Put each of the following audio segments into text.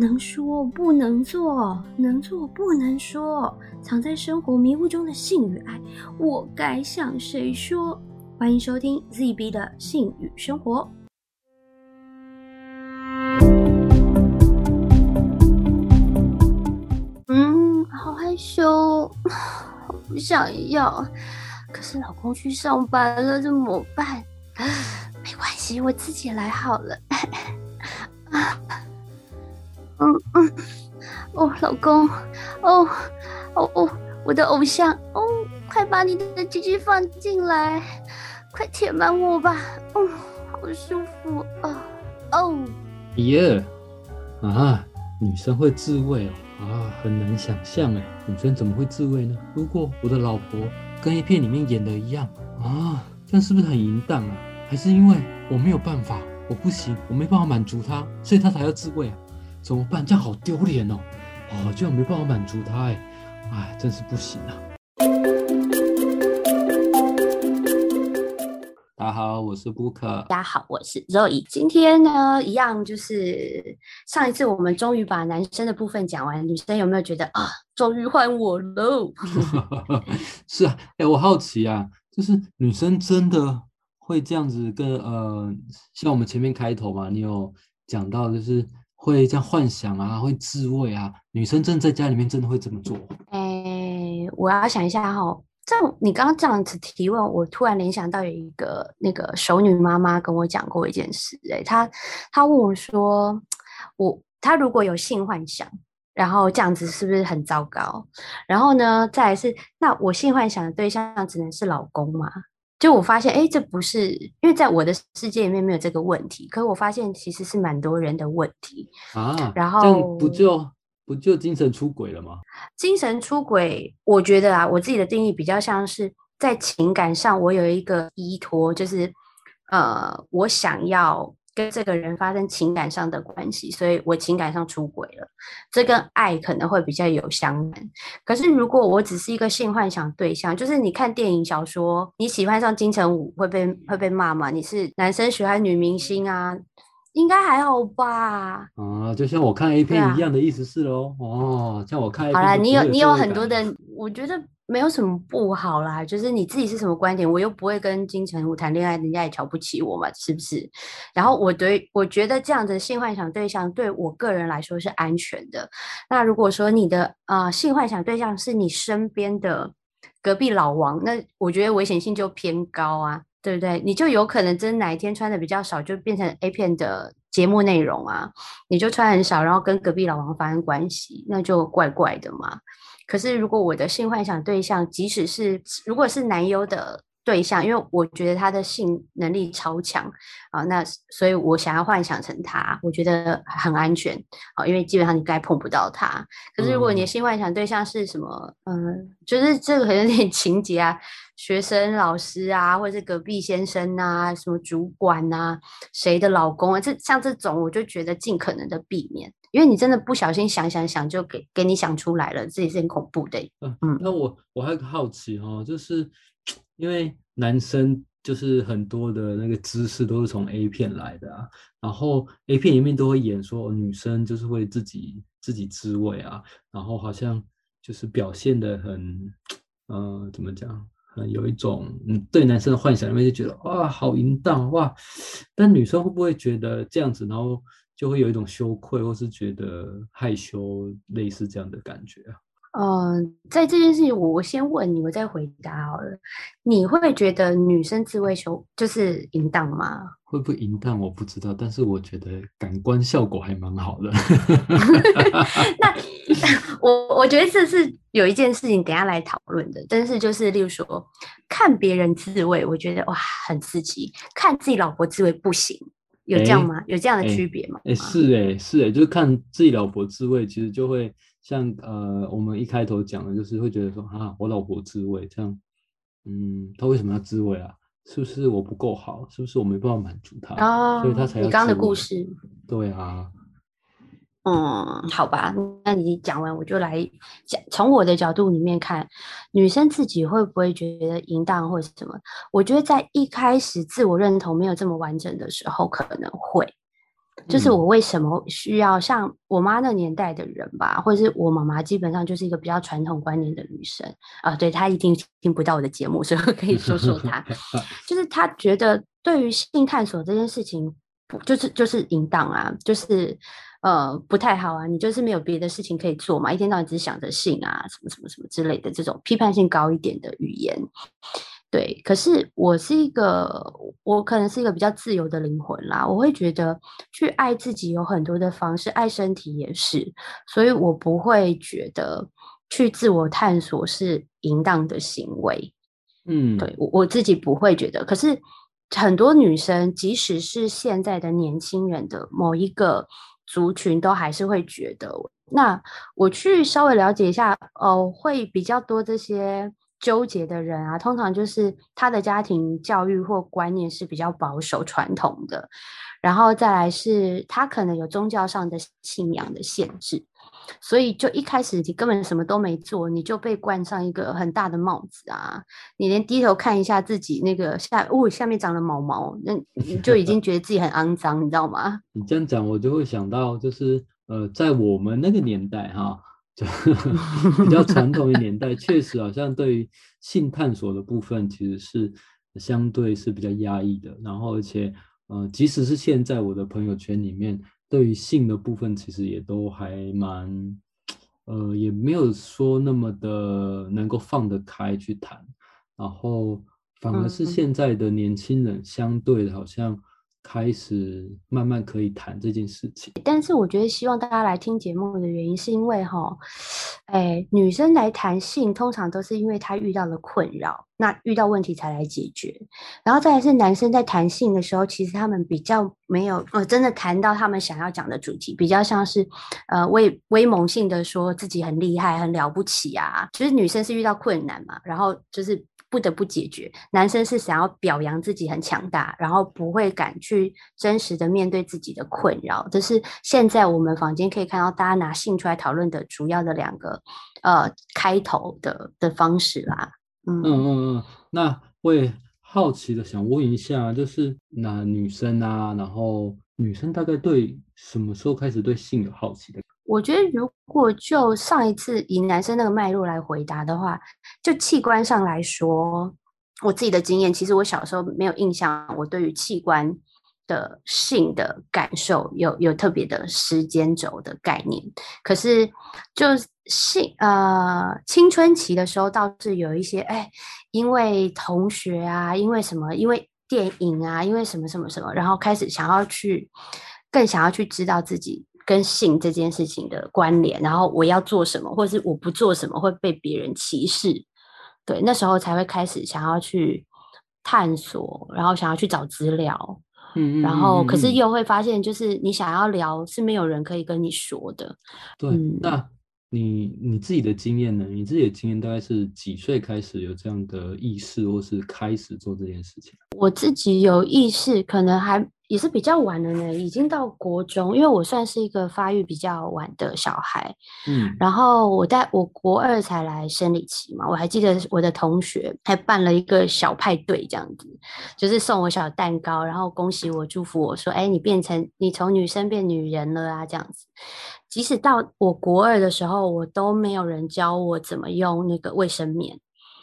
能说不能做，能做不能说，藏在生活迷雾中的性与爱，我该向谁说？欢迎收听 ZB 的性与生活。嗯，好害羞，不想要。可是老公去上班了，怎么办？没关系，我自己来好了。嗯嗯，哦，老公，哦哦哦，我的偶像，哦，快把你的鸡鸡放进来，快填满我吧，哦，好舒服啊，哦，耶，啊，女生会自慰哦，啊，很难想象哎，女生怎么会自慰呢？如果我的老婆跟 A 片里面演的一样啊，这样是不是很淫荡啊？还是因为我没有办法，我不行，我没办法满足她，所以她才要自慰啊？怎么办？这样好丢脸哦！哦，这样没办法满足他哎，哎，真是不行啊！大家好，我是 Book。大家好，我是 Zoe。今天呢，一样就是上一次我们终于把男生的部分讲完，女生有没有觉得啊，终于换我喽？是啊，哎，我好奇啊，就是女生真的会这样子跟呃，像我们前面开头嘛，你有讲到就是。会这样幻想啊，会自慰啊，女生真的在家里面真的会这么做？哎，我要想一下哈，这你刚刚这样子提问，我突然联想到有一个那个熟女妈妈跟我讲过一件事，哎，她她问我说，我她如果有性幻想，然后这样子是不是很糟糕？然后呢，再来是那我性幻想的对象只能是老公吗？就我发现，哎，这不是因为在我的世界里面没有这个问题，可是我发现其实是蛮多人的问题啊。然后不就不就精神出轨了吗？精神出轨，我觉得啊，我自己的定义比较像是在情感上我有一个依托，就是呃，我想要。跟这个人发生情感上的关系，所以我情感上出轨了，这跟爱可能会比较有相关。可是如果我只是一个性幻想对象，就是你看电影小说，你喜欢上金城武会被会被骂吗？你是男生喜欢女明星啊，应该还好吧？啊，就像我看 A 片一样的意思是喽。哦，像我看好了，你有你有很多的，我觉得。没有什么不好啦，就是你自己是什么观点，我又不会跟金城武谈恋爱，人家也瞧不起我嘛，是不是？然后我对我觉得这样的性幻想对象对我个人来说是安全的。那如果说你的呃性幻想对象是你身边的隔壁老王，那我觉得危险性就偏高啊，对不对？你就有可能真哪一天穿的比较少，就变成 A 片的节目内容啊，你就穿很少，然后跟隔壁老王发生关系，那就怪怪的嘛。可是，如果我的性幻想对象，即使是如果是男优的对象，因为我觉得他的性能力超强啊，那所以我想要幻想成他，我觉得很安全啊，因为基本上你该碰不到他。可是，如果你的性幻想对象是什么，嗯，就是这个可能有点 情节啊，学生、老师啊，或者是隔壁先生啊，什么主管啊，谁的老公啊，这像这种，我就觉得尽可能的避免。因为你真的不小心想想想，就给给你想出来了，这也是很恐怖的。嗯嗯，那我我还好奇哦，就是因为男生就是很多的那个姿势都是从 A 片来的啊，然后 A 片里面都会演说女生就是会自己自己自慰啊，然后好像就是表现的很，呃，怎么讲，很有一种嗯对男生的幻想里面就觉得哇好淫荡哇，但女生会不会觉得这样子，然后？就会有一种羞愧，或是觉得害羞，类似这样的感觉啊。嗯，在这件事情，我我先问你，我再回答好了。你会觉得女生自慰羞就是淫荡吗？会不会淫荡我不知道，但是我觉得感官效果还蛮好的。那 我我觉得这是有一件事情等下来讨论的，但是就是例如说看别人自慰，我觉得哇很刺激；看自己老婆自慰不行。有这样吗？有这样的区别吗？哎，是哎，是哎，就是看自己老婆自慰，其实就会像呃，我们一开头讲的，就是会觉得说啊，我老婆自慰这样，嗯，她为什么要自慰啊？是不是我不够好？是不是我没办法满足她？哦，所以她才要。你刚的故事。对啊。嗯，好吧，那你讲完我就来讲。从我的角度里面看，女生自己会不会觉得淫荡或者什么？我觉得在一开始自我认同没有这么完整的时候，可能会。就是嗯我为什么需要像我妈那年代的人吧，或者是我妈妈，基本上就是一个比较传统观念的女生啊、对她一定听不到我的节目，所以我可以说说她，就是她觉得对于性探索这件事情，不就是就是淫荡啊，就是呃不太好啊，你就是没有别的事情可以做嘛，一天到晚只想着性啊，什么什么什么之类的这种批判性高一点的语言。对，可是我是一个，我可能是一个比较自由的灵魂啦。我会觉得去爱自己有很多的方式，爱身体也是，所以我不会觉得去自我探索是淫荡的行为。嗯，对我我自己不会觉得，可是很多女生，即使是现在的年轻人的某一个族群，都还是会觉得。那我去稍微了解一下，哦，会比较多这些纠结的人啊，通常就是他的家庭教育或观念是比较保守传统的，然后再来是他可能有宗教上的信仰的限制。所以就一开始你根本什么都没做，你就被冠上一个很大的帽子啊！你连低头看一下自己那个下，哦，下面长了毛毛，那你就已经觉得自己很肮脏，你知道吗？你这样讲，我就会想到，就是呃，在我们那个年代哈，就 比较传统的年代，确实好像对于性探索的部分，其实是相对是比较压抑的。然后，而且呃，即使是现在我的朋友圈里面，对于性的部分，其实也都还蛮呃，也没有说那么的能够放得开去谈。然后，反而是嗯现在的年轻人，相对的好像开始慢慢可以谈这件事情。但是我觉得希望大家来听节目的原因，是因为哈，哎，女生来谈性，通常都是因为她遇到了困扰，那遇到问题才来解决。然后再来是男生在谈性的时候，其实他们比较没有呃真的谈到他们想要讲的主题，比较像是呃威威猛性的说自己很厉害、很了不起啊。就是女生是遇到困难嘛，然后就是。不得不解决，男生是想要表扬自己很强大，然后不会敢去真实的面对自己的困扰。这是现在我们房间可以看到大家拿性出来讨论的主要的两个呃开头的的方式啦。嗯嗯嗯嗯，那会好奇的想问一下，就是那女生啊，然后女生大概对什么时候开始对性有好奇的？我觉得如果就上一次以男生那个脉络来回答的话，就器官上来说，我自己的经验，其实我小时候没有印象，我对于器官的性的感受有有特别的时间轴的概念。可是就性呃青春期的时候，倒是有一些哎，因为同学啊，因为什么，因为电影啊，因为什么什么什么，然后开始想要去更想要去知道自己。跟性这件事情的关联，然后我要做什么，或者是我不做什么会被别人歧视，对，那时候才会开始想要去探索，然后想要去找资料，嗯嗯，然后可是又会发现，就是你想要聊是没有人可以跟你说的。对，嗯那你你自己的经验呢？你自己的经验大概是几岁开始有这样的意识，或是开始做这件事情？我自己有意识，可能还也是比较晚了呢，已经到国中，因为我算是一个发育比较晚的小孩。嗯然后我在我国二才来生理期嘛，我还记得我的同学还办了一个小派对，这样子，就是送我小蛋糕，然后恭喜我，祝福我说，哎，你变成你从女生变女人了啊，这样子。即使到我国二的时候，我都没有人教我怎么用那个卫生棉。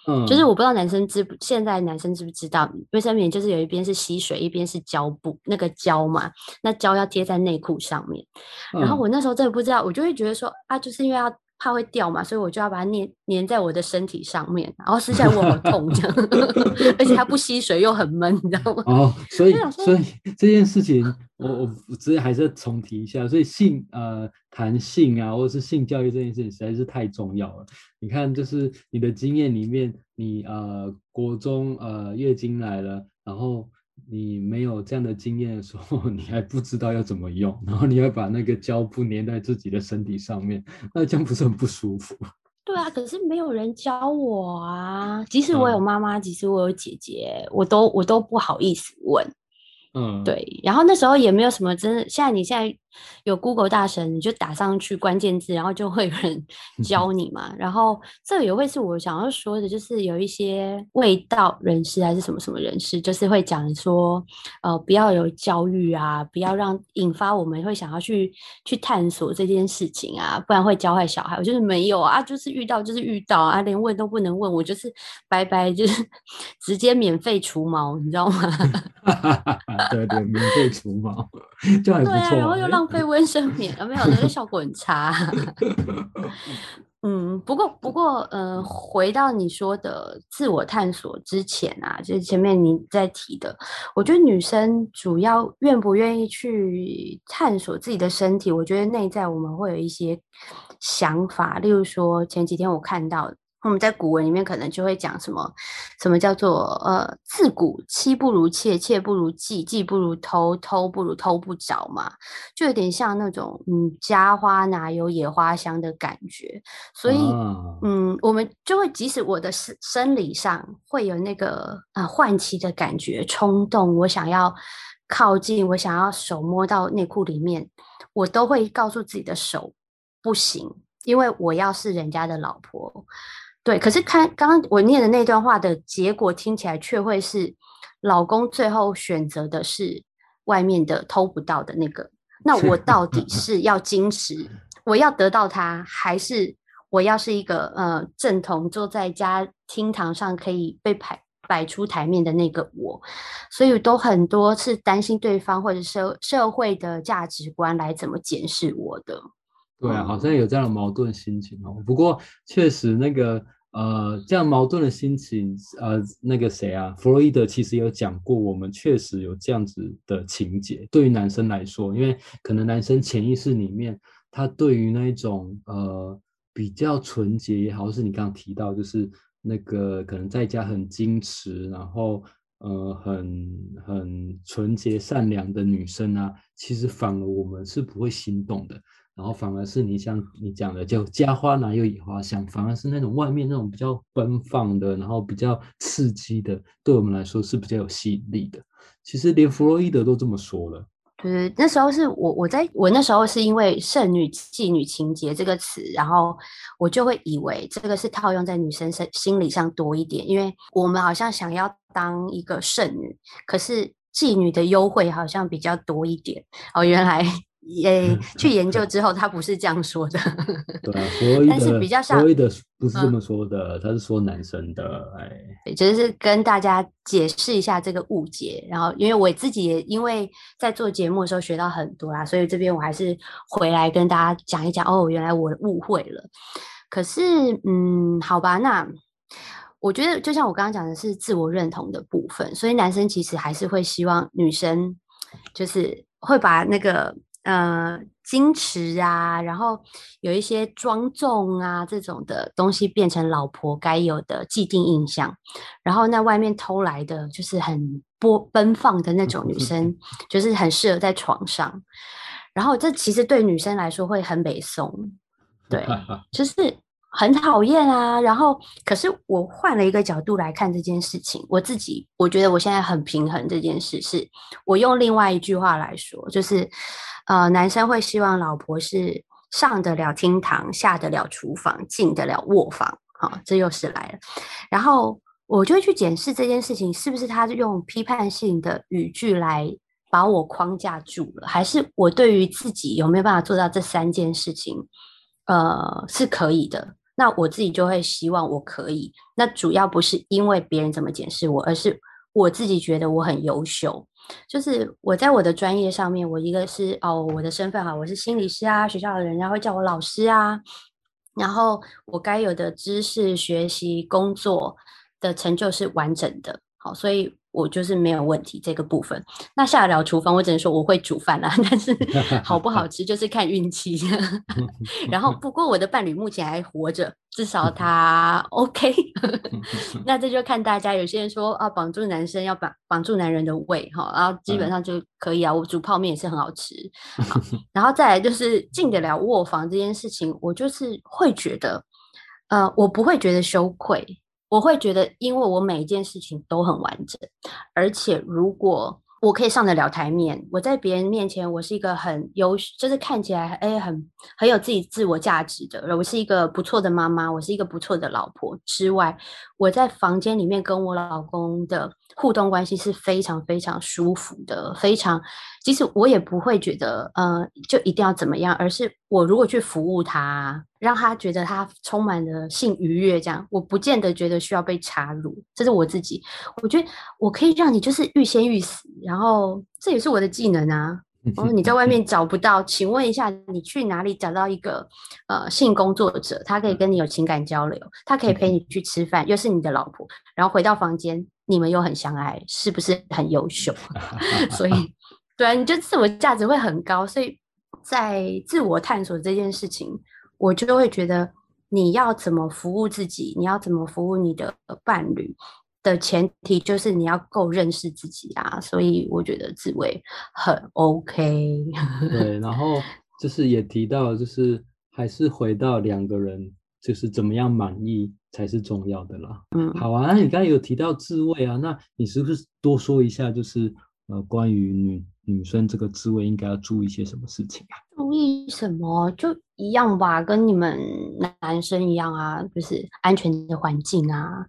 嗯，就是我不知道男生知不，现在男生知不知道卫生棉就是有一边是吸水，一边是胶布，那个胶嘛，那胶要贴在内裤上面。然后嗯我那时候真的不知道，我就会觉得说啊，就是因为要怕会掉嘛，所以我就要把它粘粘在我的身体上面，然后撕下来我好痛这样，而且它不吸水又很闷，你知道吗？哦，所以所以这件事情，我我我直接还是要重提一下，所以性呃谈性啊，或者是性教育这件事情实在是太重要了。你看，就是你的经验里面，你呃国中呃月经来了，然后你没有这样的经验的时候，你还不知道要怎么用，然后你要把那个胶布粘在自己的身体上面，那这样不是很不舒服？对啊，可是没有人教我啊，即使我有嗯妈妈，即使我有姐姐，我都我都不好意思问。嗯，，对，然后那时候也没有什么真的，现在你现在有 Google 大神，你就打上去关键字，然后就会有人教你嘛。然后这个也会是我想要说的，就是有一些味道人士还是什么什么人士，就是会讲说，呃，不要有教育啊，不要让引发我们会想要去去探索这件事情啊，不然会教坏小孩。我就是没有啊，就是遇到就是遇到啊，连问都不能问，我就是拜拜，就是 直接免费除毛，你知道吗？对对，免费除毛 就还不错。然后又浪费 卫生棉，没有，那个效果很差。嗯，不过不过，呃，回到你说的自我探索之前啊，就是前面你在提的，我觉得女生主要愿不愿意去探索自己的身体，我觉得内在我们会有一些想法，例如说前几天我看到。我们在古文里面可能就会讲什么，什么叫做呃，自古妻不如妾，妾不如妓，妓不如偷，偷不如偷不着嘛，就有点像那种嗯，家花哪有野花香的感觉。所以嗯，我们就会即使我的生生理上会有那个啊唤起的感觉冲动，我想要靠近，我想要手摸到内裤里面，我都会告诉自己的手不行，因为我要是人家的老婆。对，可是看刚刚我念的那段话的结果，听起来却会是老公最后选择的是外面的偷不到的那个。那我到底 是要矜持，我要得到他，还是我要是一个呃正统坐在家厅堂上可以被摆摆出台面的那个我？所以都很多是担心对方或者社社会的价值观来怎么检视我的。对啊，好像有这样的矛盾心情哦。不过确实那个。呃，这样矛盾的心情，呃，那个谁啊，弗洛伊德其实有讲过，我们确实有这样子的情节。对于男生来说，因为可能男生潜意识里面，他对于那一种呃比较纯洁也好，是你刚刚提到，就是那个可能在家很矜持，然后呃很很纯洁善良的女生啊，其实反而我们是不会心动的。然后反而是你像你讲的，就家花哪有野花香，反而是那种外面那种比较奔放的，然后比较刺激的，对我们来说是比较有吸引力的。其实连弗洛伊德都这么说了。对，那时候是我我在我那时候是因为剩女妓女情节这个词，然后我就会以为这个是套用在女生身心理上多一点，因为我们好像想要当一个剩女，可是妓女的优惠好像比较多一点。哦，原来。也 去研究之后，他不是这样说的。对啊，弗洛伊德，弗洛伊德不是这么说的，他是说男生的。哎，就是跟大家解释一下这个误解。然后，因为我自己也因为在做节目的时候学到很多啦，所以这边我还是回来跟大家讲一讲。哦，原来我误会了。可是，嗯，好吧，那我觉得就像我刚刚讲的是自我认同的部分，所以男生其实还是会希望女生就是会把那个。呃，矜持啊，然后有一些庄重啊这种的东西变成老婆该有的既定印象，然后那外面偷来的就是很波奔放的那种女生，就是很适合在床上，然后这其实对女生来说会很北宋，对，就是很讨厌啊。然后可是我换了一个角度来看这件事情，我自己我觉得我现在很平衡这件事，是我用另外一句话来说，就是。呃，男生会希望老婆是上得了厅堂，下得了厨房，进得了卧房。好，这又是来了。然后我就会去检视这件事情，是不是他用批判性的语句来把我框架住了，还是我对于自己有没有办法做到这三件事情，呃，是可以的。那我自己就会希望我可以。那主要不是因为别人怎么检视我，而是我自己觉得我很优秀。就是我在我的专业上面，我一个是哦，我的身份哈，我是心理师啊，学校的人家会叫我老师啊，然后我该有的知识、学习、工作的成就是完整的，好，所以。我就是没有问题这个部分。那下得了厨房，我只能说我会煮饭啦，但是好不好吃就是看运气。然后不过我的伴侣目前还活着，至少他 OK。那这就看大家，有些人说啊，绑住男生要绑绑住男人的胃哈，然后基本上就可以啊。我煮泡面也是很好吃。然后再来就是进得了卧房这件事情，我就是会觉得，呃，我不会觉得羞愧。我会觉得，因为我每一件事情都很完整，而且如果我可以上得了台面，我在别人面前，我是一个很优，就是看起来哎很很有自己自我价值的，我是一个不错的妈妈，我是一个不错的老婆。之外，我在房间里面跟我老公的互动关系是非常非常舒服的，非常，其实我也不会觉得呃就一定要怎么样，而是我如果去服务他，让他觉得他充满了性愉悦，这样我不见得觉得需要被插入，这是我自己，我觉得我可以让你就是欲仙欲死。然后这也是我的技能啊！哦，你在外面找不到，请问一下，你去哪里找到一个呃性工作者？他可以跟你有情感交流，他可以陪你去吃饭，又是你的老婆，然后回到房间，你们又很相爱，是不是很优秀？所以，对啊，你就自我价值会很高。所以在自我探索这件事情，我就会觉得你要怎么服务自己，你要怎么服务你的伴侣。的前提就是你要够认识自己啊，所以我觉得自慰很 OK。对，然后就是也提到，就是还是回到两个人，就是怎么样满意才是重要的啦。嗯，好啊，那你刚才有提到自慰啊，那你是不是多说一下，就是呃，关于女女生这个自慰应该要注意一些什么事情啊？注意什么？就一样吧，跟你们男生一样啊，就是安全的环境啊，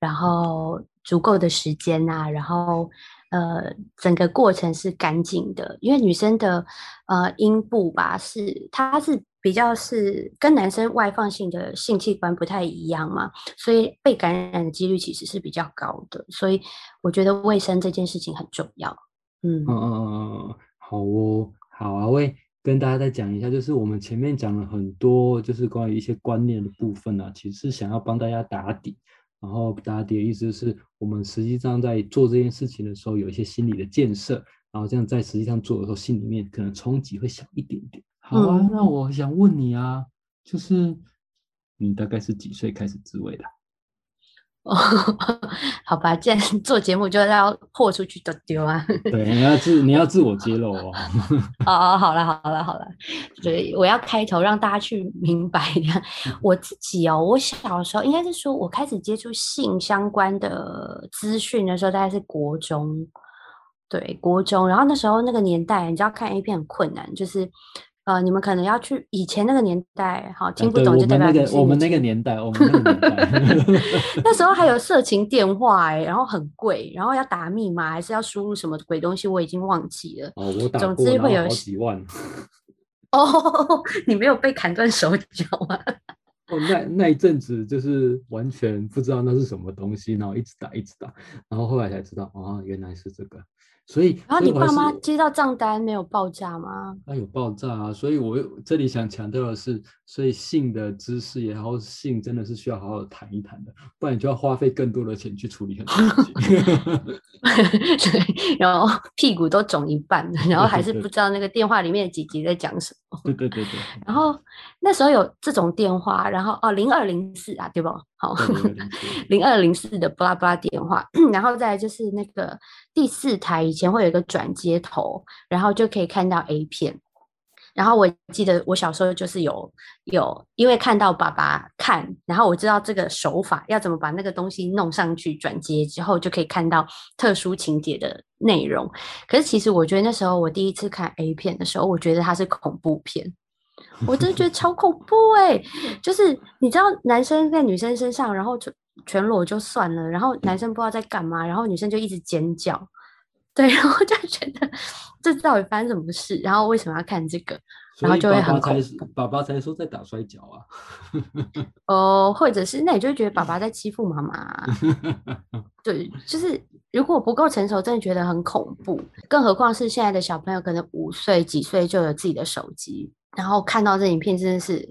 然后足够的时间啊，然后呃，整个过程是干净的。因为女生的呃阴部吧，是它是比较是跟男生外放性的性器官不太一样嘛，所以被感染的几率其实是比较高的。所以我觉得卫生这件事情很重要。嗯嗯嗯嗯，好哦，好啊，喂。跟大家再讲一下，就是我们前面讲了很多，就是关于一些观念的部分呢，其实是想要帮大家打底。然后打底的意思是我们实际上在做这件事情的时候，有一些心理的建设，然后这样在实际上做的时候，心里面可能冲击会小一点点。好啊，那我想问你啊，就是你大概是几岁开始自慰的？哦，好吧，既然做节目就要豁出去都丢啊。对，你要自你要自我揭露哦。哦哦，好了好了好了，对，我要开头让大家去明白一下，我自己哦，我小时候应该是说我开始接触性相关的资讯的时候，大概是国中，对，国中，然后那时候那个年代，你知道看 A 片很困难，就是。呃，你们可能要去以前那个年代，好听不懂就代表那个我们那个年代，我们那个年代，那时候还有色情电话哎，然后很贵，然后要打密码还是要输入什么鬼东西，我已经忘记了。哦，我打，总之会有好几万。哦，你没有被砍断手脚吗？哦，那那一阵子就是完全不知道那是什么东西，然后一直打一直打，然后后来才知道，哦，原来是这个。所以，然后你爸妈接到账单没有报价吗？那有报价啊，所以我这里想强调的是，所以性的知识也好，性真的是需要好好谈一谈的，不然你就要花费更多的钱去处理很多事情。对，然后屁股都肿一半，然后还是不知道那个电话里面的姐姐在讲什么。对对对对。然后那时候有这种电话，然后哦零二零四啊，对不？好，零二零四的巴拉巴拉电话，然后再就是那个第四台以前会有一个转接头，然后就可以看到 A 片。然后我记得我小时候就是有有，因为看到爸爸看，然后我知道这个手法要怎么把那个东西弄上去转接之后，就可以看到特殊情节的内容。可是其实我觉得那时候我第一次看 A 片的时候，我觉得它是恐怖片。我真的觉得超恐怖哎！就是你知道，男生在女生身上，然后全全裸就算了，然后男生不知道在干嘛，然后女生就一直尖叫，对，然后就觉得这到底发生什么事？然后为什么要看这个？然后就会很恐怖。爸爸才说在打摔跤啊！哦，或者是那你就会觉得爸爸在欺负妈妈？对，就是如果不够成熟，真的觉得很恐怖。更何况是现在的小朋友，可能五岁几岁就有自己的手机。然后看到这影片真的是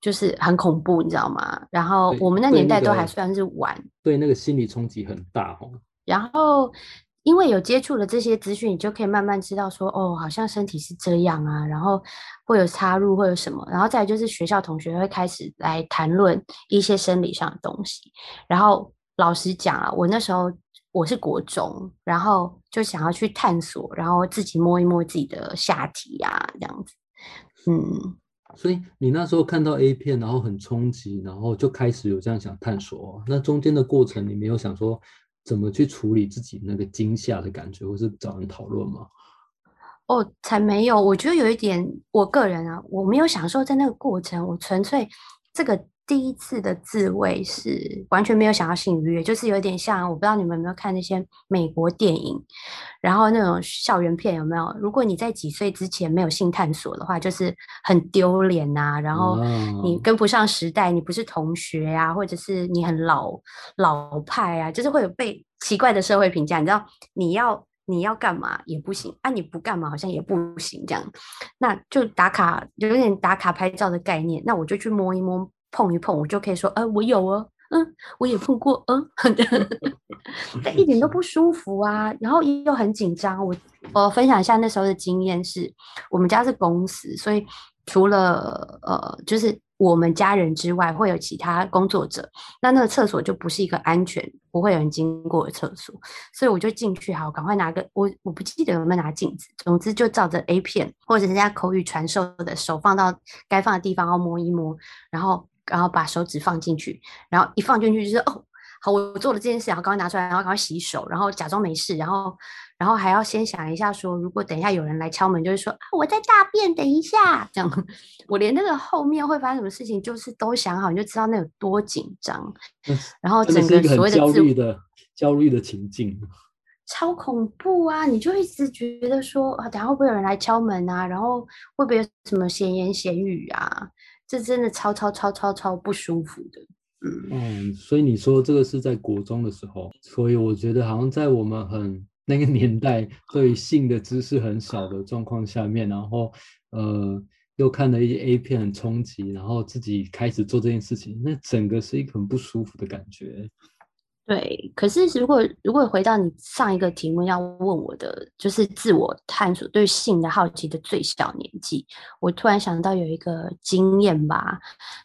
就是很恐怖，你知道吗？然后我们那年代都还算是玩，对那个心理冲击很大哦。然后因为有接触了这些资讯，你就可以慢慢知道说，哦，好像身体是这样啊。然后会有插入，会有什么？然后再就是学校同学会开始来谈论一些生理上的东西。然后老实讲啊，我那时候我是国中，然后就想要去探索，然后自己摸一摸自己的下体啊，这样子。嗯，所以你那时候看到 A 片，然后很冲击，然后就开始有这样想探索。那中间的过程，你没有想说怎么去处理自己那个惊吓的感觉，或是找人讨论吗？哦，才没有。我觉得有一点，我个人啊，我没有享受在那个过程，我纯粹这个第一次的自慰是完全没有想要性愉悦，就是有点像，我不知道你们有没有看那些美国电影，然后那种校园片有没有？如果你在几岁之前没有性探索的话，就是很丢脸呐，然后你跟不上时代，你不是同学呀，或者是你很老老派啊，就是会有被奇怪的社会评价。你知道，你要。你要干嘛也不行啊！你不干嘛好像也不行，这样，那就打卡，有点打卡拍照的概念。那我就去摸一摸，碰一碰，我就可以说，呃，我有哦，嗯，我也碰过，嗯，但一点都不舒服啊，然后又很紧张。我我分享一下那时候的经验是，我们家是公司，所以除了呃，就是。我们家人之外会有其他工作者，那那个厕所就不是一个安全，不会有人经过的厕所，所以我就进去，好，赶快拿个我我不记得有没有拿镜子，总之就照着 A 片或者人家口语传授的手放到该放的地方，然后摸一摸，然后然后把手指放进去，然后一放进去就是哦。好，我做了这件事，然后赶快拿出来，然后赶快洗手，然后假装没事，然后，然后还要先想一下，说如果等一下有人来敲门，就是说啊，我在大便，等一下，这样，我连那个后面会发生什么事情，就是都想好，你就知道那有多紧张。然后整个所谓的焦虑的焦虑的情境，超恐怖啊！你就一直觉得说啊，等下会不会有人来敲门啊？然后会不会有什么闲言闲语啊？这真的超超超超超不舒服的。嗯，所以你说这个是在国中的时候，所以我觉得好像在我们很那个年代，对性的知识很少的状况下面，然后呃又看了一些 A 片很冲击，然后自己开始做这件事情，那整个是一个很不舒服的感觉。对，可是如果如果回到你上一个题目要问我的，就是自我探索对性的好奇的最小年纪，我突然想到有一个经验吧，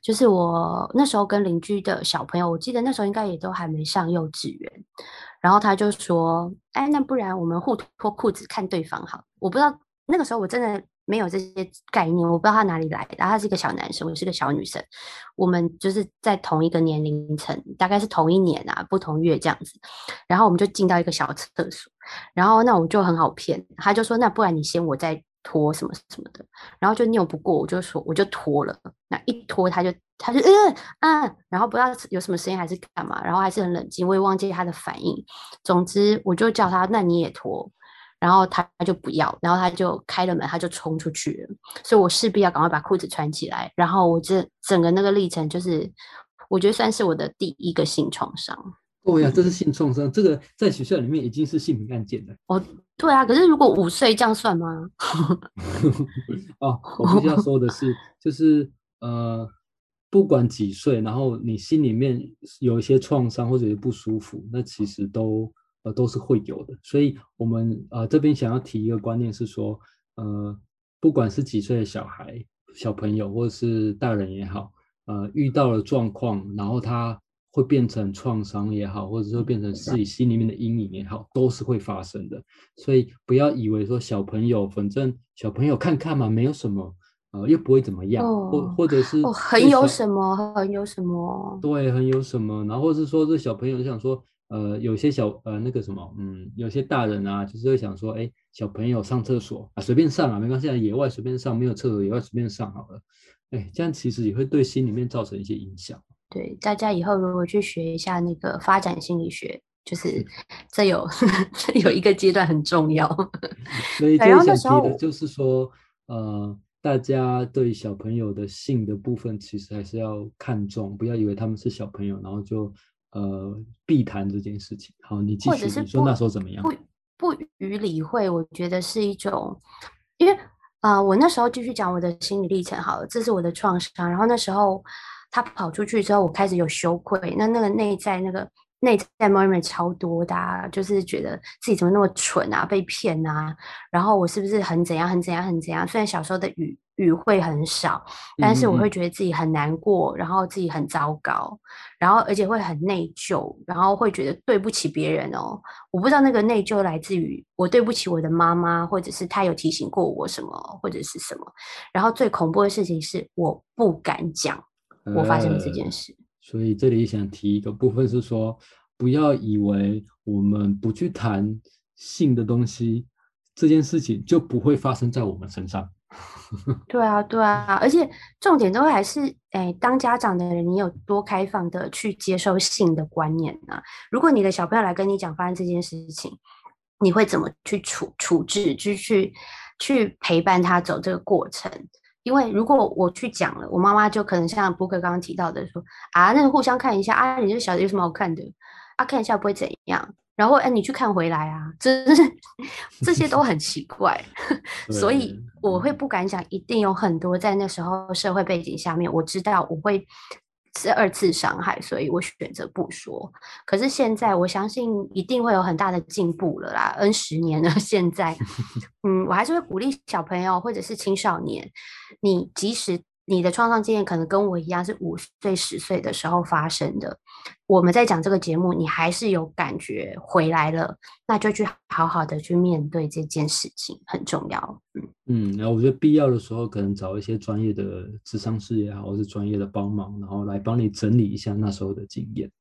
就是我那时候跟邻居的小朋友，我记得那时候应该也都还没上幼稚园，然后他就说，哎，那不然我们互脱裤子看对方好？我不知道那个时候我真的。没有这些概念，我不知道他哪里来的。他是一个小男生，我是个小女生，我们就是在同一个年龄层，大概是同一年啊，不同月这样子。然后我们就进到一个小厕所，然后那我就很好骗，他就说那不然你先，我再拖什么什么的。然后就拗不过，我就说我就拖了。那一拖他就他就嗯嗯，然后不知道有什么声音还是干嘛，然后还是很冷静，我也忘记他的反应。总之我就叫他，那你也拖。然后他就不要，然后他就开了门，他就冲出去了。所以我势必要赶快把裤子穿起来。然后我这整个那个历程，就是我觉得算是我的第一个性创伤。对呀，这是性创伤，这个在学校里面已经是性平案件了。哦，对啊，可是如果五岁这样算吗？哦，我必须要说的是，就是呃，不管几岁，然后你心里面有一些创伤或者是不舒服，那其实都。呃，都是会有的，所以我们呃这边想要提一个观念是说，呃，不管是几岁的小孩、小朋友，或者是大人也好，呃，遇到了状况，然后他会变成创伤也好，或者说变成自己心里面的阴影也好，都是会发生的。所以不要以为说小朋友，反正小朋友看看嘛，没有什么，呃，又不会怎么样，或或者是很有什么，很有什么，对，很有什么，然后是说这小朋友想说。呃，有些小呃那个什么，嗯，有些大人啊，就是会想说，哎，小朋友上厕所啊，随便上啊，没关系，野外随便上，没有厕所野外随便上好了，哎，这样其实也会对心里面造成一些影响。对，大家以后如果去学一下那个发展心理学，就是 这有 有一个阶段很重要。所以最想提的就是说，呃，大家对小朋友的性的部分，其实还是要看重，不要以为他们是小朋友，然后就。呃，必谈这件事情。好，你继续。你说那时候怎么样？不不予理会，我觉得是一种，因为啊，我那时候继续讲我的心理历程。好了，这是我的创伤。然后那时候他跑出去之后，我开始有羞愧。那那个内在那个内在 moment 超多的，啊就是觉得自己怎么那么蠢啊，被骗啊。然后我是不是很怎样，很怎样，很怎样？虽然小时候的语。语会很少，但是我会觉得自己很难过，然后自己很糟糕，然后而且会很内疚，然后会觉得对不起别人哦。我不知道那个内疚来自于我对不起我的妈妈，或者是他有提醒过我什么，或者是什么。然后最恐怖的事情是我不敢讲我发生这件事。所以这里想提一个部分是说，不要以为我们不去谈性的东西，这件事情就不会发生在我们身上。对啊，对啊，而且重点都还是，哎，当家长的人，你有多开放的去接受性的观念呢？如果你的小朋友来跟你讲发生这件事情，你会怎么去处处置，就去去陪伴他走这个过程？因为如果我去讲了，我妈妈就可能像布克刚刚提到的说啊，那个互相看一下啊，你这小子有什么好看的？啊，看一下不会怎样。然后，哎，你去看回来啊，这是 这些都很奇怪，所以我会不敢想，一定有很多在那时候社会背景下面，我知道我会是二次伤害，所以我选择不说。可是现在，我相信一定会有很大的进步了啦，N 十年了，现在，嗯，我还是会鼓励小朋友或者是青少年，你即使。你的创伤经验可能跟我一样是五岁、十岁的时候发生的。我们在讲这个节目，你还是有感觉回来了，那就去好好的去面对这件事情，很重要。嗯嗯，然后我觉得必要的时候，可能找一些专业的智商师也好，或是专业的帮忙，然后来帮你整理一下那时候的经验。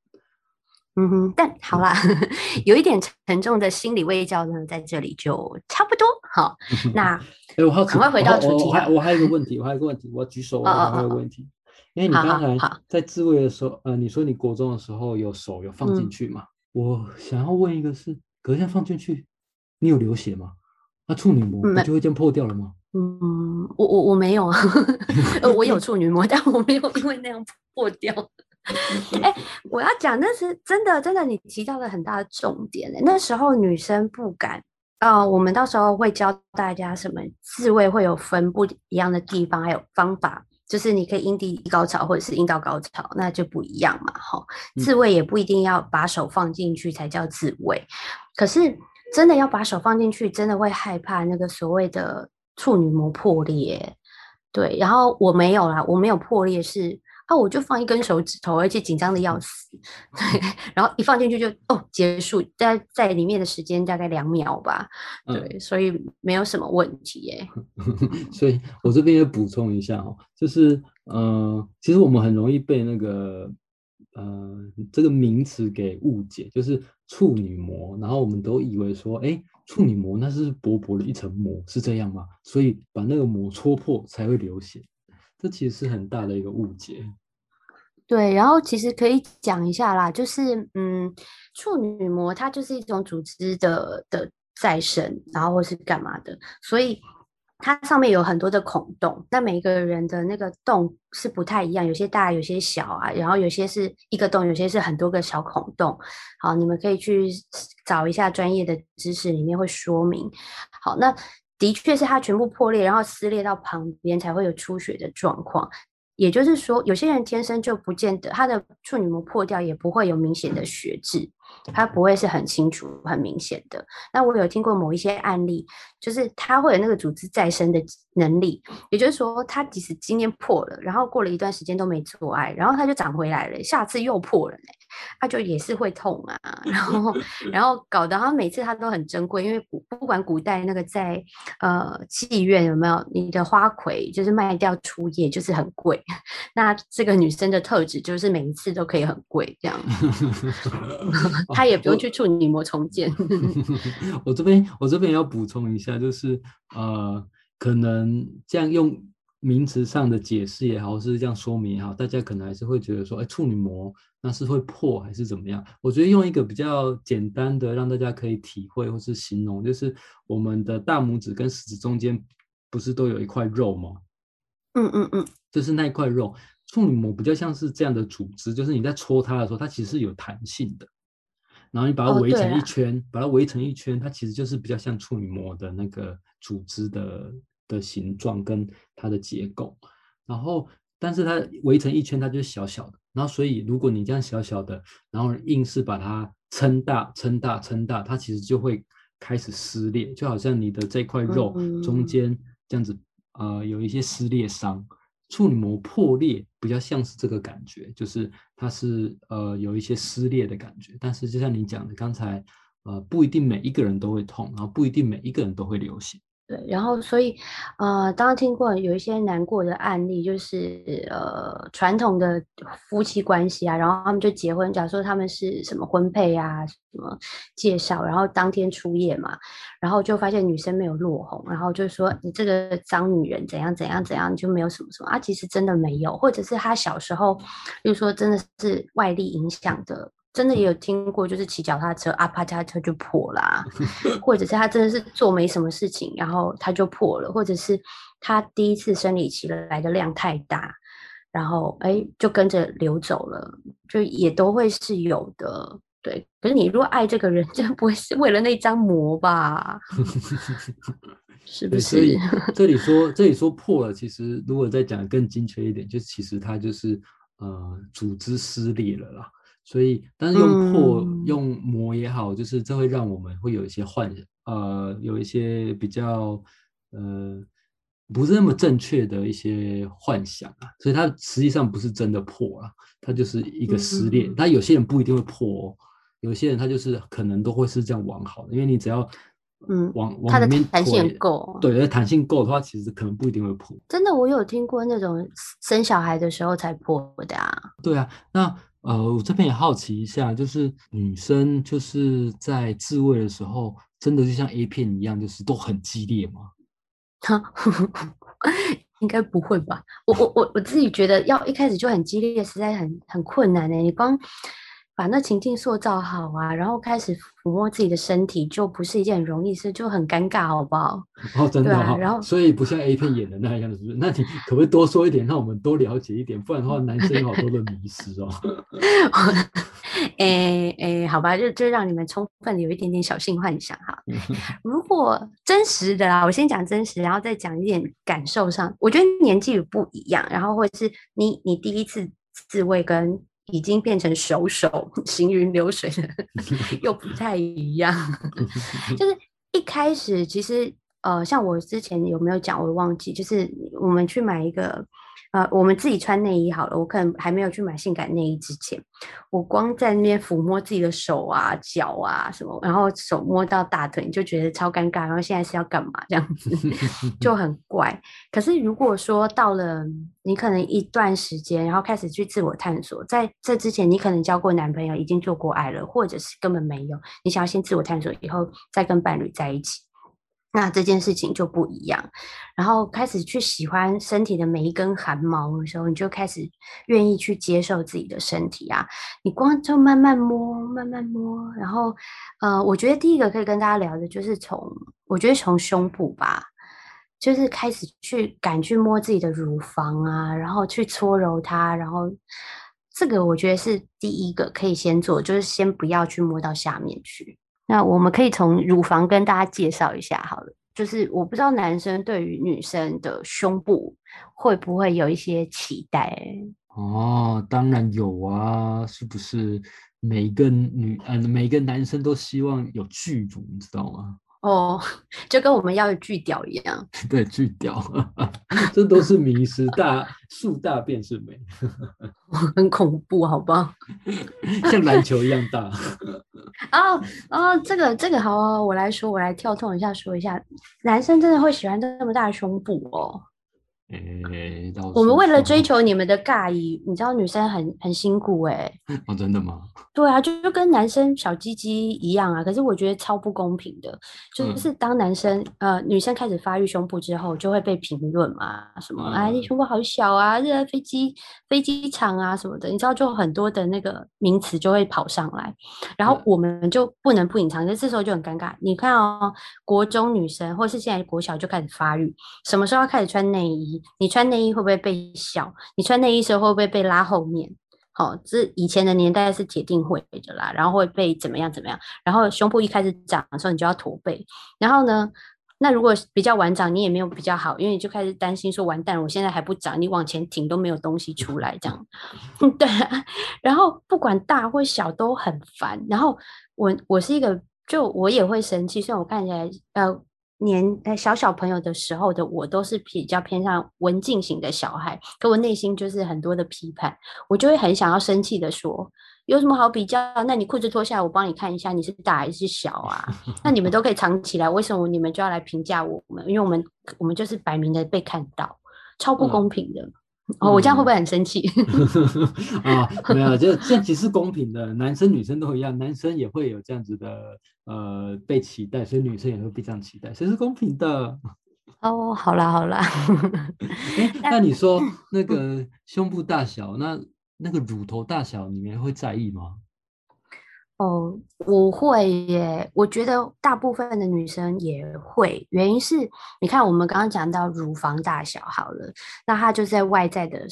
嗯哼，但好啦，有一点沉重的心理味教呢，在这里就差不多好。那哎，我好赶快回到主题。我还我还有一个问题，我还有一个问题，我要举手，我还有个问题。因为你刚才在自慰的时候，呃，你说你国中的时候有手有放进去嘛？我想要问一个是，隔天放进去，你有流血吗？那处女膜不就会这样破掉了吗？嗯，我我我没有啊，呃，我有处女膜，但我没有因为那样破掉。哎，我要讲那是真的，真的，你提到了很大的重点。那时候女生不敢，呃，我们到时候会教大家什么自慰会有分不一样的地方，还有方法，就是你可以阴蒂高潮或者是阴道高潮，那就不一样嘛。哈，自慰也不一定要把手放进去才叫自慰，可是真的要把手放进去，真的会害怕那个所谓的处女膜破裂。对，然后我没有啦，我没有破裂是。啊，我就放一根手指头，而且紧张的要死，对，然后一放进去就哦结束，在在里面的时间大概两秒吧，对，所以没有什么问题耶。所以我这边也补充一下哦，就是呃，其实我们很容易被那个呃这个名词给误解，就是处女膜，然后我们都以为说，哎，处女膜那是薄薄的一层膜，是这样吗？所以把那个膜戳破才会流血。这其实是很大的一个误解，对。然后其实可以讲一下啦，就是嗯，处女膜它就是一种组织的的再生，然后或是干嘛的，所以它上面有很多的孔洞。那每一个人的那个洞是不太一样，有些大，有些小啊。然后有些是一个洞，有些是很多个小孔洞。好，你们可以去找一下专业的知识，里面会说明。好，那。的确是它全部破裂，然后撕裂到旁边才会有出血的状况。也就是说，有些人天生就不见得他的处女膜破掉，也不会有明显的血渍，它不会是很清楚、很明显的。那我有听过某一些案例，就是他会有那个组织再生的能力，也就是说，他即使今天破了，然后过了一段时间都没做爱，然后他就长回来了，下次又破了呢。他就也是会痛啊，然后然后搞得他每次他都很珍贵，因为古不管古代那个在呃妓院有没有你的花魁，就是卖掉初夜就是很贵。那这个女生的特质就是每一次都可以很贵这样，她也不用去处女膜重建。我这边我这边要补充一下，就是呃，可能这样用。名词上的解释也好，是这样说明也好，大家可能还是会觉得说，哎，处女膜那是会破还是怎么样？我觉得用一个比较简单的，让大家可以体会或是形容，就是我们的大拇指跟食指中间不是都有一块肉吗？嗯嗯嗯，就是那一块肉，处女膜比较像是这样的组织，就是你在戳它的时候，它其实是有弹性的，然后你把它围成一圈，把它围成一圈，它其实就是比较像处女膜的那个组织的。的形状跟它的结构，然后，但是它围成一圈，它就是小小的。然后，所以如果你这样小小的，然后硬是把它撑大、撑大、撑大，它其实就会开始撕裂，就好像你的这块肉中间这样子，呃，有一些撕裂伤。处女膜破裂比较像是这个感觉，就是它是呃有一些撕裂的感觉。但是就像你讲的，刚才呃不一定每一个人都会痛，然后不一定每一个人都会流血。对，然后所以，呃，当然听过有一些难过的案例，就是呃传统的夫妻关系啊，然后他们就结婚，假如说他们是什么婚配啊，什么介绍，然后当天出夜嘛，然后就发现女生没有落红，然后就说你这个脏女人怎样怎样怎样，就没有什么什么啊，其实真的没有，或者是他小时候，就说真的是外力影响的。真的也有听过，就是骑脚踏车啊，啪嚓车就破啦，或者是他真的是做没什么事情，然后他就破了，或者是他第一次生理期来的量太大，然后哎就跟着流走了，就也都会是有的。对，可是你如果爱这个人，就不会是为了那张膜吧？是不是？所以 这里说这里说破了，其实如果再讲更精确一点，就其实他就是呃组织撕裂了啦。所以，但是用破用磨也好，就是这会让我们会有一些幻呃，有一些比较呃不是那么正确的一些幻想啊。所以它实际上不是真的破啊，它就是一个撕裂。但有些人不一定会破，哦有些人他就是可能都会是这样完好的，因为你只要嗯往往里面弹性够，对，弹性够的话，其实可能不一定会破。真的，我有听过那种生小孩的时候才破的啊。对啊，那。呃，我这边也好奇一下，就是女生就是在自慰的时候，真的就像 A 片一样，就是都很激烈吗？哈，应该不会吧？我我我我自己觉得要一开始就很激烈，实在很很困难呢。你光。把那情境塑造好啊，然后开始抚摸自己的身体，就不是一件很容易事，就很尴尬，好不好？哦，真的哈。然后，所以不像 A 片演的那样，是不是？那你可不可以多说一点，让我们多了解一点？不然的话，男生有好多的迷失哦。哎哎，好吧，就就让你们充分有一点点小性幻想哈。如果真实的啦，我先讲真实，然后再讲一点感受上。我觉得年纪不一样，然后或者是你你第一次自慰跟。已经变成熟手行云流水了，又不太一样。就是一开始，其实呃，像我之前有没有讲，我忘记。就是我们去买一个。呃，我们自己穿内衣好了。我可能还没有去买性感内衣之前，我光在那边抚摸自己的手啊、脚啊什么，然后手摸到大腿，就觉得超尴尬。然后现在是要干嘛？这样子 就很怪。可是如果说到了你可能一段时间，然后开始去自我探索，在这之前你可能交过男朋友，已经做过爱了，或者是根本没有，你想要先自我探索，以后再跟伴侣在一起。那这件事情就不一样，然后开始去喜欢身体的每一根汗毛的时候，你就开始愿意去接受自己的身体啊。你光就慢慢摸，慢慢摸，然后，呃，我觉得第一个可以跟大家聊的就是从，我觉得从胸部吧，就是开始去敢去摸自己的乳房啊，然后去搓揉它，然后这个我觉得是第一个可以先做，就是先不要去摸到下面去。那我们可以从乳房跟大家介绍一下好了，就是我不知道男生对于女生的胸部会不会有一些期待？哦，当然有啊，是不是每个女嗯每个男生都希望有巨乳，你知道吗？哦，就跟我们要巨屌一样，对，巨屌，这都是迷失，大树大便是美，很恐怖，好不好？像篮球一样大。哦哦，这个这个好，我来说，我来跳痛一下，说一下，男生真的会喜欢这么大的胸部哦。诶，我们为了追求你们的尬意，你知道女生很很辛苦哎。哦，真的吗？对啊，就就跟男生小鸡鸡一样啊。可是我觉得超不公平的，就是当男生呃女生开始发育胸部之后，就会被评论嘛，什么哎你胸部好小啊，热在飞机飞机场啊什么的，你知道就很多的那个名词就会跑上来，然后我们就不能不隐藏，就这时候就很尴尬。你看哦，国中女生或是现在国小就开始发育，什么时候要开始穿内衣？你穿内衣会不会被笑？你穿内衣时候会不会被拉后面？好，这以前的年代是铁定会的啦。然后会被怎么样怎么样？然后胸部一开始长的时候，你就要驼背。然后呢，那如果比较晚长，你也没有比较好，因为你就开始担心说完蛋，我现在还不长，你往前挺都没有东西出来，这样。对。然后不管大或小都很烦。然后我我是一个，就我也会生气，虽然我看起来呃。年呃小小朋友的时候的我都是比较偏向文静型的小孩，可我内心就是很多的批判，我就会很想要生气的说，有什么好比较？那你裤子脱下来，我帮你看一下，你是大还是小啊？那你们都可以藏起来，为什么你们就要来评价我们？因为我们我们就是摆明的被看到，超不公平的。哦，我这样会不会很生气？啊，没有，就这样其实公平的，男生女生都一样，男生也会有这样子的呃被期待，所以女生也会被这样期待，所以是公平的。哦，好啦好啦。那你说那个胸部大小，那那个乳头大小，你们会在意吗？哦，我会耶。我觉得大部分的女生也会，原因是你看，我们刚刚讲到乳房大小好了，那它就在外在的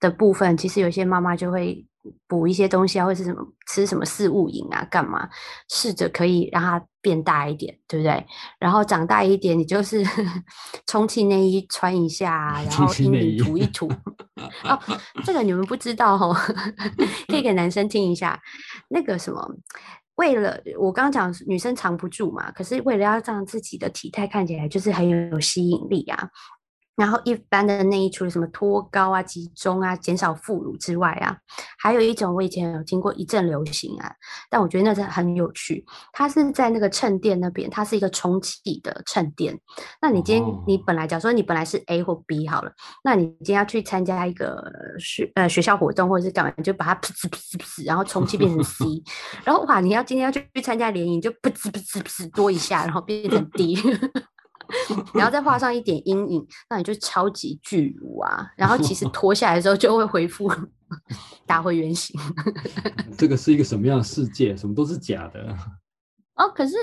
的部分，其实有些妈妈就会。补一些东西啊，或者是什么吃什么四物饮啊，干嘛？试着可以让它变大一点，对不对？然后长大一点，你就是 充气内衣穿一下，然后阴影涂一涂。哦，这个你们不知道哦，可以给男生听一下。那个什么，为了我刚刚讲女生藏不住嘛，可是为了要让自己的体态看起来就是很有吸引力啊。然后一般的内衣除了什么托高啊、集中啊、减少副乳之外啊，还有一种我以前有听过一阵流行啊，但我觉得那是很有趣。它是在那个衬垫那边，它是一个充气的衬垫。那你今天你本来假如说你本来是 A 或 B 好了，那你今天要去参加一个学呃学校活动或者是干嘛，你就把它 噗呲噗呲噗呲，然后充气变成 C。然后哇，你要今天要去参加联谊，就噗呲噗呲噗呲多一下，然后变成 D。然后再画上一点阴影，那你就超级巨乳啊！然后其实脱下来的时候就会恢复打回原形。这个是一个什么样的世界？什么都是假的哦。可是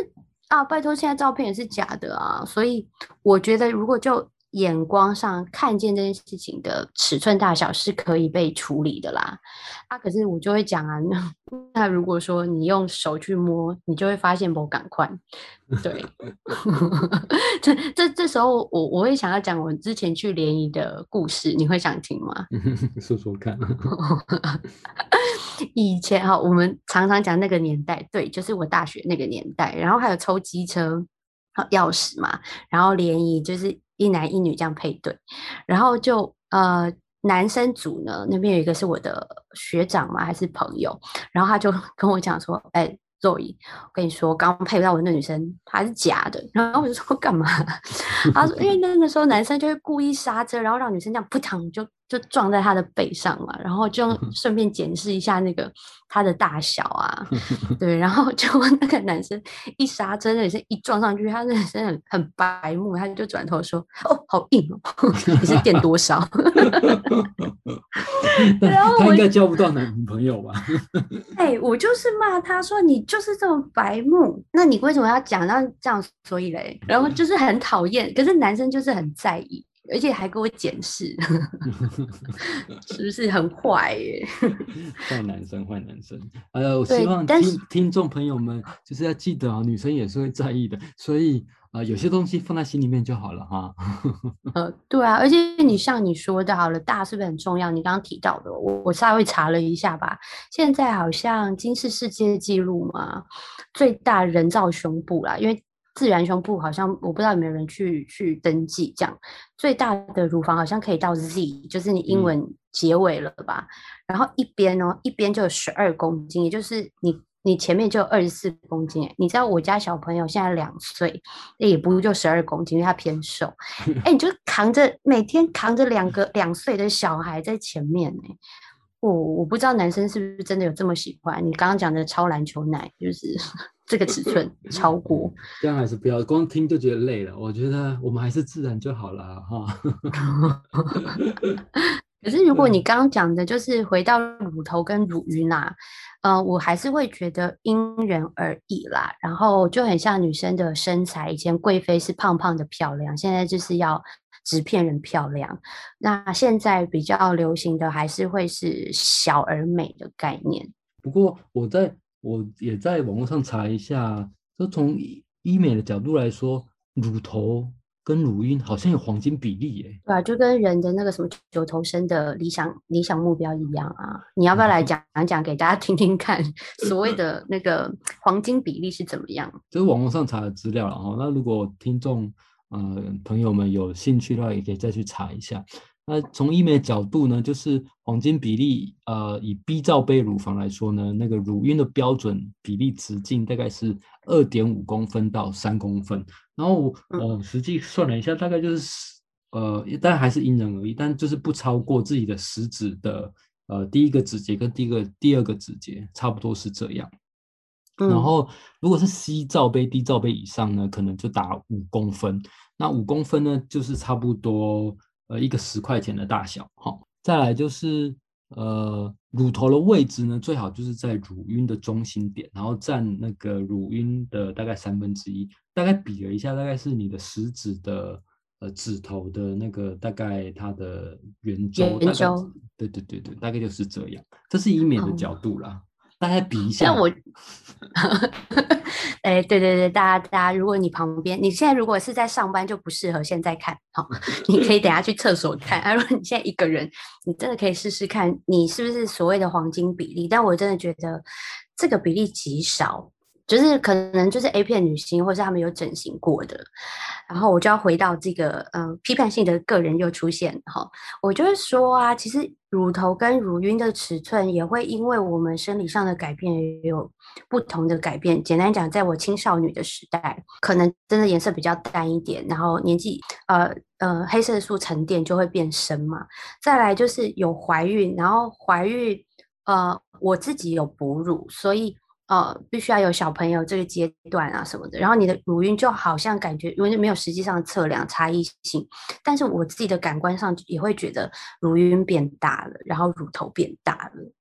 啊，拜托，现在照片也是假的啊！所以我觉得，如果就眼光上看见这件事情的尺寸大小是可以被处理的啦。啊，可是我就会讲啊，那 那如果说你用手去摸，你就会发现不赶快。对，这这这时候我我会想要讲我之前去联谊的故事，你会想听吗？说说看。以前哈，我们常常讲那个年代，对，就是我大学那个年代，然后还有抽机车钥匙嘛，然后联谊就是。一男一女这样配对，然后就呃男生组呢那边有一个是我的学长嘛还是朋友，然后他就 跟我讲说，哎。座椅，我跟你说，刚配不到我那女生，她是假的。然后我就说干嘛？他说因为那个时候男生就会故意刹车，然后让女生这样扑腾就就撞在他的背上嘛，然后就顺便检视一下那个他的大小啊，对，然后就那个男生一刹车，那女生一撞上去，他那女生很很白目，他就转头说：“哦，好硬哦，你是垫多少？” 然后他应该交不到男朋友吧？哎，我就是骂他说你。就是这么白目，那你为什么要讲到这样？所以嘞，然后就是很讨厌，可是男生就是很在意，而且还给我检视，是不是很坏耶？坏男生，坏男生。呃，我希望听听众朋友们就是要记得啊，女生也是会在意的，所以。啊，有些东西放在心里面就好了哈。呃，对啊，而且你像你说的，好了，大是不是很重要？你刚刚提到的，我我稍微查了一下吧，现在好像金氏世界纪录嘛，最大人造胸部啦，因为自然胸部好像我不知道有没有人去去登记，这样最大的乳房好像可以到 Z，就是你英文结尾了吧？然后一边哦，一边就有十二公斤，也就是你。你前面就有二十四公斤，你知道我家小朋友现在两岁，也不就十二公斤，因为他偏瘦。哎，你就扛着每天扛着两个两岁的小孩在前面呢。我我不知道男生是不是真的有这么喜欢。你刚刚讲的超篮球奶，就是 这个尺寸 超过。这样还是不要，光听就觉得累了。我觉得我们还是自然就好了哈。可是如果你刚刚讲的就是回到乳头跟乳晕啊。嗯，我还是会觉得因人而异啦。然后就很像女生的身材，以前贵妃是胖胖的漂亮，现在就是要纸片人漂亮。那现在比较流行的还是会是小而美的概念。不过我在我也在网络上查一下，就从医美的角度来说，乳头。跟乳晕好像有黄金比例耶，对啊，就跟人的那个什么九头身的理想理想目标一样啊。你要不要来讲讲给大家听听看，所谓的那个黄金比例是怎么样？就是网络上查的资料了哈。那如果听众呃朋友们有兴趣的话，也可以再去查一下。那从医美的角度呢，就是黄金比例，呃，以 B 罩杯乳房来说呢，那个乳晕的标准比例直径大概是二点五公分到三公分。然后呃，实际算了一下，大概就是呃，但还是因人而异，但就是不超过自己的食指的呃第一个指节跟第一个第二个指节，差不多是这样。然后如果是 C 罩杯、D 罩杯以上呢，可能就打五公分。那五公分呢，就是差不多呃一个十块钱的大小。哈，再来就是呃乳头的位置呢，最好就是在乳晕的中心点，然后占那个乳晕的大概三分之一。大概比了一下，大概是你的食指的呃指头的那个大概它的圆周。圆周。对对对对，大概就是这样。这是医美的角度啦。大家比一下。那我，哎，对对对，大家大家，如果你旁边，你现在如果是在上班，就不适合现在看，好，你可以等下去厕所看。啊，如果你现在一个人，你真的可以试试看，你是不是所谓的黄金比例？但我真的觉得这个比例极少。就是可能就是 A 片女星，或是他们有整形过的，然后我就要回到这个嗯批判性的个人又出现哈，我就是说啊，其实乳头跟乳晕的尺寸也会因为我们生理上的改变有不同的改变。简单讲，在我青少女的时代，可能真的颜色比较淡一点，然后年纪呃呃黑色素沉淀就会变深嘛。再来就是有怀孕，然后怀孕呃我自己有哺乳，所以。呃，必须要有小朋友这个阶段啊什么的，然后你的乳晕就好像感觉，因为没有实际上测量差异性，但是我自己的感官上也会觉得乳晕变大了，然后乳头变大了，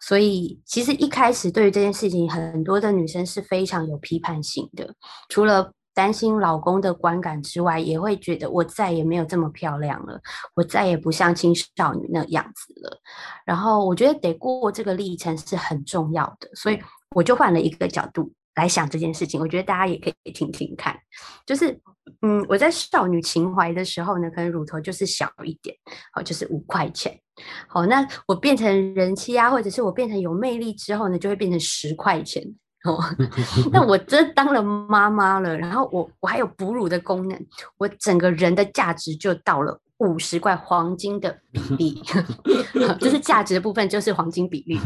所以其实一开始对于这件事情，很多的女生是非常有批判性的，除了担心老公的观感之外，也会觉得我再也没有这么漂亮了，我再也不像青少女那样子了，然后我觉得得过这个历程是很重要的，所以。我就换了一个角度来想这件事情，我觉得大家也可以听听看。就是，嗯，我在少女情怀的时候呢，可能乳头就是小一点，好，就是五块钱。好，那我变成人妻啊，或者是我变成有魅力之后呢，就会变成十块钱。哦，那我真当了妈妈了，然后我我还有哺乳的功能，我整个人的价值就到了五十块黄金的比例 就是价值的部分就是黄金比例。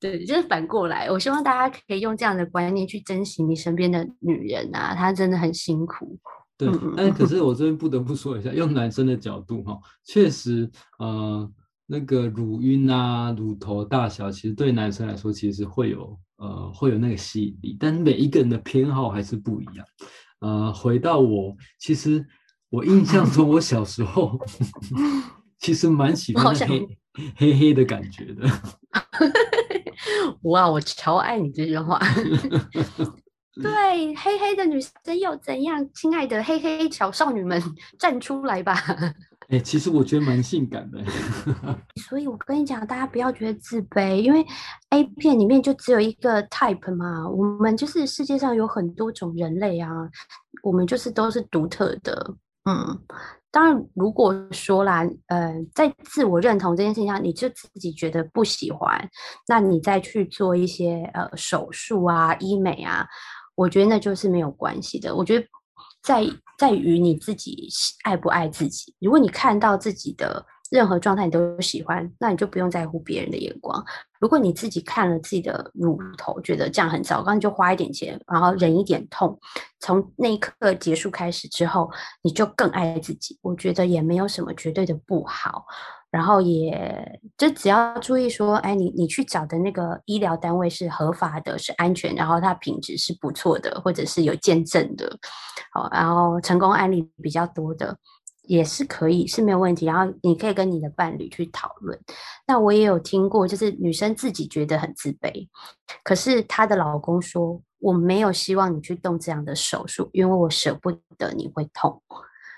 对，就是反过来。我希望大家可以用这样的观念去珍惜你身边的女人啊，她真的很辛苦。对，但可是我这边不得不说一下，用男生的角度哈，确实，呃，那个乳晕啊、乳头大小，其实对男生来说，其实会有呃会有那个吸引力，但每一个人的偏好还是不一样。呃，回到我，其实我印象中，我小时候 其实蛮喜欢黑黑黑的感觉的。哇，我超爱你这句话。对，黑黑的女生又怎样？亲爱的黑黑小少女们，站出来吧！哎，其实我觉得蛮性感的。所以我跟你讲，大家不要觉得自卑，因为 A 片里面就只有一个 type 嘛。我们就是世界上有很多种人类啊，我们就是都是独特的。嗯。当然，如果说啦，呃，在自我认同这件事情上，你就自己觉得不喜欢，那你再去做一些呃手术啊、医美啊，我觉得那就是没有关系的。我觉得在在于你自己爱不爱自己。如果你看到自己的。任何状态你都喜欢，那你就不用在乎别人的眼光。如果你自己看了自己的乳头，觉得这样很糟糕，你就花一点钱，然后忍一点痛。从那一刻结束开始之后，你就更爱自己。我觉得也没有什么绝对的不好。然后也就只要注意说，哎，你你去找的那个医疗单位是合法的，是安全，然后它品质是不错的，或者是有见证的，好，然后成功案例比较多的。也是可以是没有问题，然后你可以跟你的伴侣去讨论。那我也有听过，就是女生自己觉得很自卑，可是她的老公说我没有希望你去动这样的手术，因为我舍不得你会痛。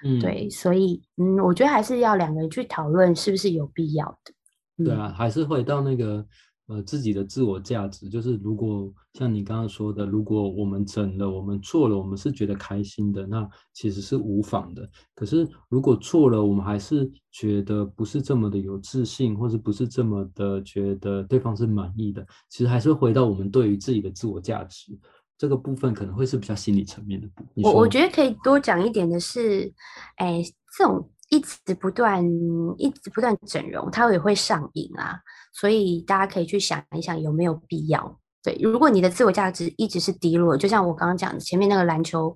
嗯，对，所以嗯，我觉得还是要两个人去讨论是不是有必要的。对啊，还是回到那个。呃，自己的自我价值就是，如果像你刚刚说的，如果我们整了，我们做了，我们是觉得开心的，那其实是无妨的。可是如果错了，我们还是觉得不是这么的有自信，或者不是这么的觉得对方是满意的，其实还是回到我们对于自己的自我价值这个部分，可能会是比较心理层面的部分。我我觉得可以多讲一点的是，哎，这种一直不断、一直不断整容，它也会上瘾啊。所以大家可以去想一想，有没有必要？对，如果你的自我价值一直是低落，就像我刚刚讲的，前面那个篮球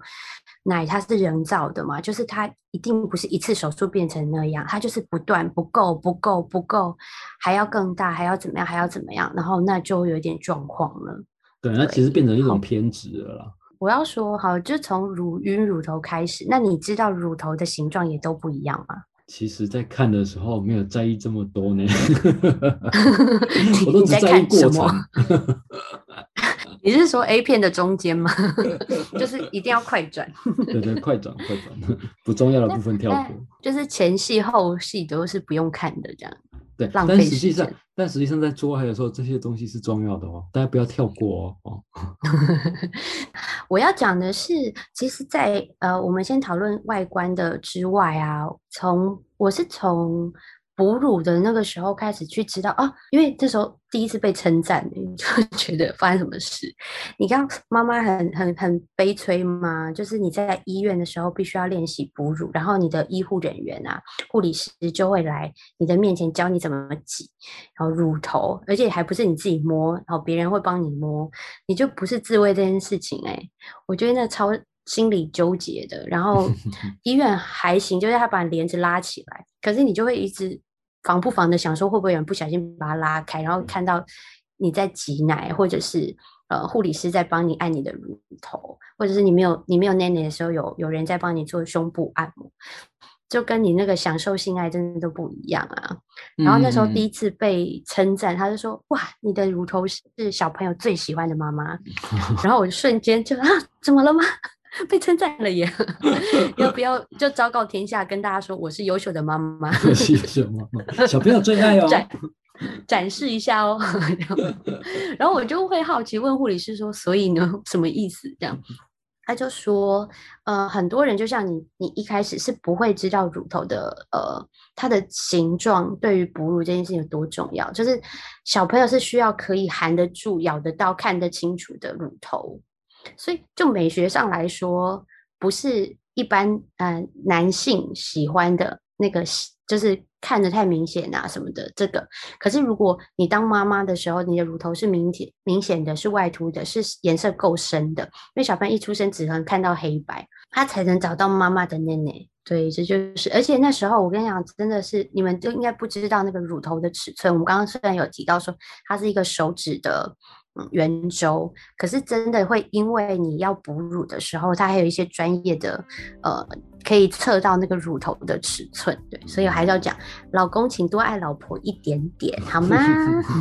奶它是人造的嘛，就是它一定不是一次手术变成那样，它就是不断不够、不够、不够，还要更大，还要怎么样，还要怎么样，然后那就有点状况了。对，那其实变成一种偏执了啦。我要说好，就从乳晕、乳头开始，那你知道乳头的形状也都不一样吗？其实，在看的时候没有在意这么多呢，我都只在意过程。你是说 A 片的中间吗？就是一定要快转。对对，快转快转，不重要的部分跳过。就是前戏后戏都是不用看的，这样。对，但实际上，但实际上在做爱的时候，这些东西是重要的哦，大家不要跳过哦。我要讲的是，其实，在呃，我们先讨论外观的之外啊，从我是从。哺乳的那个时候开始去知道啊，因为这时候第一次被称赞，就觉得发生什么事。你刚妈妈很很很悲催吗？就是你在医院的时候必须要练习哺乳，然后你的医护人员啊、护理师就会来你的面前教你怎么挤，然后乳头，而且还不是你自己摸，然后别人会帮你摸，你就不是自慰这件事情哎，我觉得那超心理纠结的。然后 医院还行，就是他把帘子拉起来，可是你就会一直。防不防的想说会不会有人不小心把它拉开，然后看到你在挤奶，或者是呃护理师在帮你按你的乳头，或者是你没有你没有奶奶的时候有有人在帮你做胸部按摩，就跟你那个享受性爱真的都不一样啊。然后那时候第一次被称赞，他就说哇，你的乳头是小朋友最喜欢的妈妈。然后我瞬间就啊，怎么了吗？被称赞了耶！要不要就昭告天下，跟大家说我是优秀的妈妈？优秀妈妈，小朋友最爱哦，展展示一下哦。然后我就会好奇问护理师说：“所以呢，什么意思？”这样他就说：“呃，很多人就像你，你一开始是不会知道乳头的呃它的形状对于哺乳这件事情有多重要，就是小朋友是需要可以含得住、咬得到、看得清楚的乳头。”所以，就美学上来说，不是一般嗯男性喜欢的那个，就是看着太明显啊什么的。这个，可是如果你当妈妈的时候，你的乳头是明显明显的是外凸的，是颜色够深的，因为小朋友一出生只能看到黑白，他才能找到妈妈的奶奶。对，这就是，而且那时候我跟你讲，真的是你们就应该不知道那个乳头的尺寸。我们刚刚虽然有提到说，它是一个手指的。圆周，可是真的会因为你要哺乳的时候，它还有一些专业的，呃，可以测到那个乳头的尺寸，对，所以还是要讲，老公请多爱老婆一点点，好吗？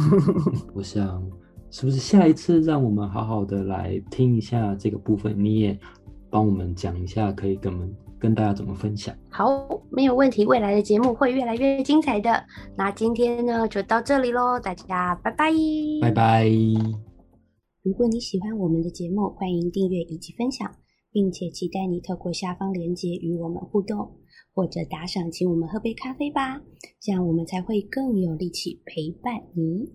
我想，是不是下一次让我们好好的来听一下这个部分，你也帮我们讲一下，可以跟我们跟大家怎么分享？好，没有问题，未来的节目会越来越精彩的。那今天呢，就到这里喽，大家拜拜，拜拜。如果你喜欢我们的节目，欢迎订阅以及分享，并且期待你透过下方链接与我们互动，或者打赏请我们喝杯咖啡吧，这样我们才会更有力气陪伴你。